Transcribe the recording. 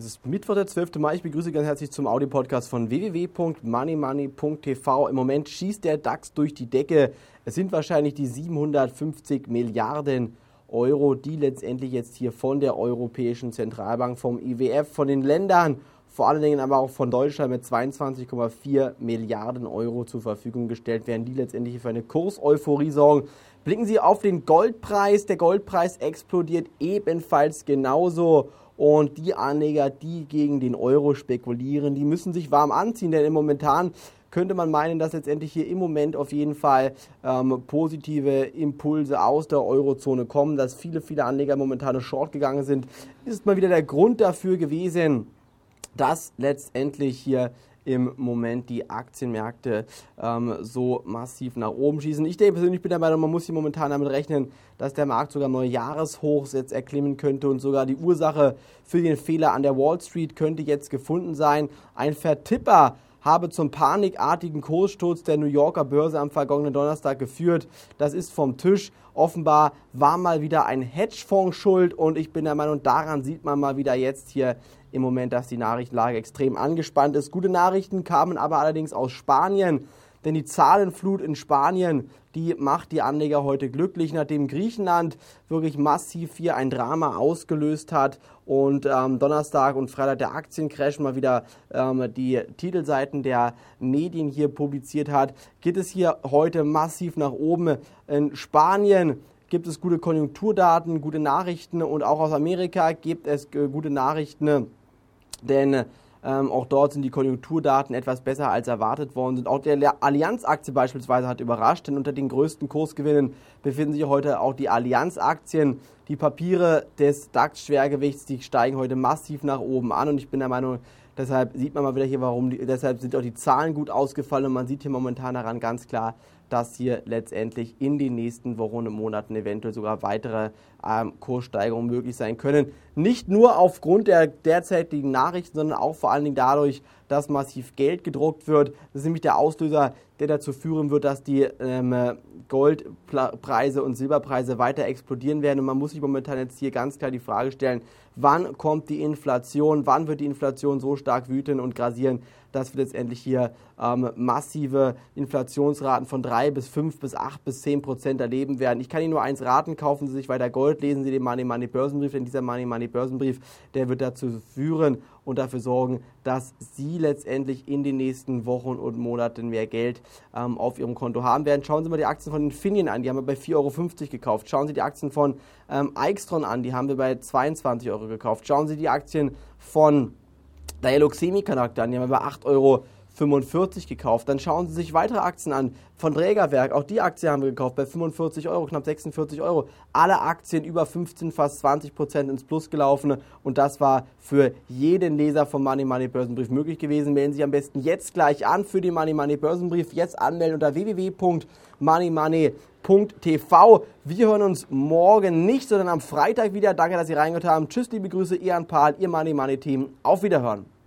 Es ist Mittwoch, der 12. Mai. Ich begrüße ganz herzlich zum Audio-Podcast von www.moneymoney.tv. Im Moment schießt der DAX durch die Decke. Es sind wahrscheinlich die 750 Milliarden Euro, die letztendlich jetzt hier von der Europäischen Zentralbank, vom IWF, von den Ländern, vor allen Dingen aber auch von Deutschland mit 22,4 Milliarden Euro zur Verfügung gestellt werden, die letztendlich für eine Kurseuphorie sorgen. Blicken Sie auf den Goldpreis. Der Goldpreis explodiert ebenfalls genauso. Und die Anleger, die gegen den Euro spekulieren, die müssen sich warm anziehen, denn im momentan könnte man meinen, dass letztendlich hier im Moment auf jeden Fall ähm, positive Impulse aus der Eurozone kommen, dass viele, viele Anleger momentan short gegangen sind, ist mal wieder der Grund dafür gewesen, dass letztendlich hier im Moment die Aktienmärkte ähm, so massiv nach oben schießen. Ich denke persönlich bin der Meinung, man muss hier momentan damit rechnen, dass der Markt sogar neue Jahreshochs jetzt erklimmen könnte und sogar die Ursache für den Fehler an der Wall Street könnte jetzt gefunden sein. Ein Vertipper habe zum panikartigen Kurssturz der New Yorker Börse am vergangenen Donnerstag geführt. Das ist vom Tisch. Offenbar war mal wieder ein Hedgefonds schuld und ich bin der Meinung, daran sieht man mal wieder jetzt hier im Moment, dass die Nachrichtenlage extrem angespannt ist. Gute Nachrichten kamen aber allerdings aus Spanien. Denn die Zahlenflut in Spanien, die macht die Anleger heute glücklich, nachdem Griechenland wirklich massiv hier ein Drama ausgelöst hat und ähm, Donnerstag und Freitag der Aktiencrash mal wieder ähm, die Titelseiten der Medien hier publiziert hat, geht es hier heute massiv nach oben. In Spanien gibt es gute Konjunkturdaten, gute Nachrichten und auch aus Amerika gibt es äh, gute Nachrichten, denn ähm, auch dort sind die Konjunkturdaten etwas besser als erwartet worden sind. Auch der Allianz-Aktie beispielsweise hat überrascht, denn unter den größten Kursgewinnen befinden sich heute auch die Allianz-Aktien. Die Papiere des DAX-Schwergewichts, die steigen heute massiv nach oben an und ich bin der Meinung, deshalb sieht man mal wieder hier, warum, die, deshalb sind auch die Zahlen gut ausgefallen und man sieht hier momentan daran ganz klar, dass hier letztendlich in den nächsten Wochen und Monaten eventuell sogar weitere ähm, Kurssteigerungen möglich sein können. Nicht nur aufgrund der derzeitigen Nachrichten, sondern auch vor allen Dingen dadurch, dass massiv Geld gedruckt wird. Das ist nämlich der Auslöser, der dazu führen wird, dass die ähm, Goldpreise und Silberpreise weiter explodieren werden. Und man muss sich momentan jetzt hier ganz klar die Frage stellen, wann kommt die Inflation, wann wird die Inflation so stark wüten und grasieren, dass wir letztendlich hier ähm, massive Inflationsraten von 3 bis 5 bis 8 bis 10 Prozent erleben werden. Ich kann Ihnen nur eins raten, kaufen Sie sich weiter Gold, lesen Sie den Money Money Börsenbrief, denn dieser Money Money Börsenbrief, der wird dazu führen und dafür sorgen, dass Sie letztendlich in den nächsten Wochen und Monaten mehr Geld ähm, auf Ihrem Konto haben werden. Schauen Sie mal die Aktien von Infineon an, die haben wir bei 4,50 Euro gekauft. Schauen Sie die Aktien von ähm, Eichstron an, die haben wir bei 22 Euro gekauft. Schauen Sie die Aktien von Dialog Semiconductor an, die haben wir bei 8,50 Euro gekauft. Dann schauen Sie sich weitere Aktien an von Trägerwerk. Auch die Aktie haben wir gekauft bei 45 Euro, knapp 46 Euro. Alle Aktien über 15, fast 20 Prozent ins Plus gelaufen. Und das war für jeden Leser vom Money Money Börsenbrief möglich gewesen. Melden Sie sich am besten jetzt gleich an für den Money Money Börsenbrief. Jetzt anmelden unter www.moneymoney.tv. Wir hören uns morgen nicht, sondern am Freitag wieder. Danke, dass Sie reingehört haben. Tschüss, liebe Grüße, Ihr Pahl, Ihr Money Money Team. Auf Wiederhören.